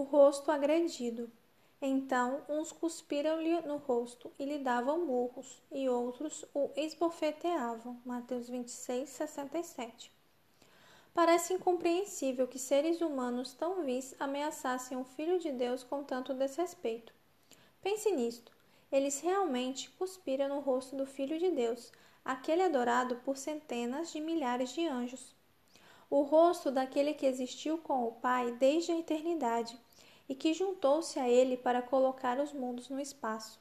rosto agredido. Então uns cuspiram-lhe no rosto e lhe davam murros, e outros o esbofeteavam. Mateus 26, 67. Parece incompreensível que seres humanos tão vis ameaçassem o Filho de Deus com tanto desrespeito. Pense nisto. Eles realmente cuspiram no rosto do Filho de Deus, aquele adorado por centenas de milhares de anjos. O rosto daquele que existiu com o Pai desde a eternidade e que juntou-se a ele para colocar os mundos no espaço.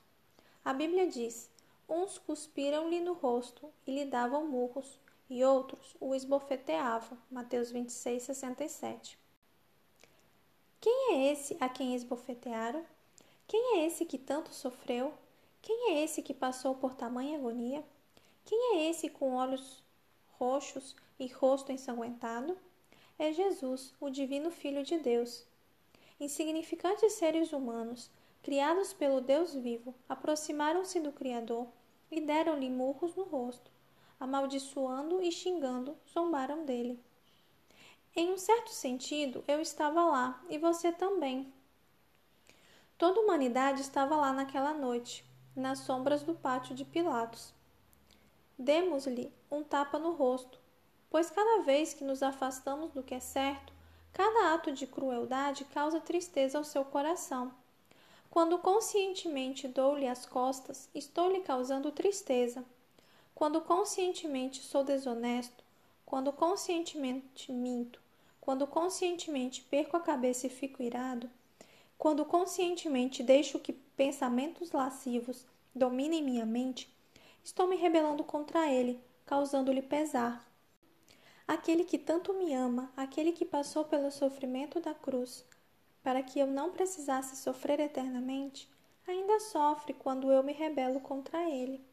A Bíblia diz: uns cuspiram-lhe no rosto e lhe davam murros, e outros o esbofeteavam. Mateus 26, 67. Quem é esse a quem esbofetearam? Quem é esse que tanto sofreu? Quem é esse que passou por tamanha agonia? Quem é esse com olhos roxos e rosto ensanguentado? É Jesus, o Divino Filho de Deus. Insignificantes seres humanos, criados pelo Deus vivo, aproximaram-se do Criador e deram-lhe murros no rosto. Amaldiçoando e xingando, zombaram dele. Em um certo sentido, eu estava lá e você também. Toda a humanidade estava lá naquela noite, nas sombras do pátio de Pilatos. Demos-lhe um tapa no rosto, pois cada vez que nos afastamos do que é certo, cada ato de crueldade causa tristeza ao seu coração. Quando conscientemente dou-lhe as costas, estou lhe causando tristeza. Quando conscientemente sou desonesto, quando conscientemente minto, quando conscientemente perco a cabeça e fico irado, quando conscientemente deixo que pensamentos lascivos dominem minha mente, estou me rebelando contra ele, causando-lhe pesar. Aquele que tanto me ama, aquele que passou pelo sofrimento da cruz, para que eu não precisasse sofrer eternamente, ainda sofre quando eu me rebelo contra ele.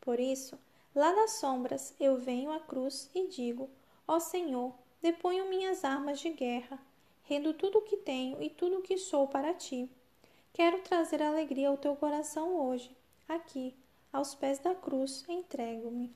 Por isso, lá das sombras eu venho à cruz e digo: Ó Senhor, deponho minhas armas de guerra rendo tudo o que tenho e tudo o que sou para ti. Quero trazer alegria ao teu coração hoje. Aqui, aos pés da cruz, entrego-me.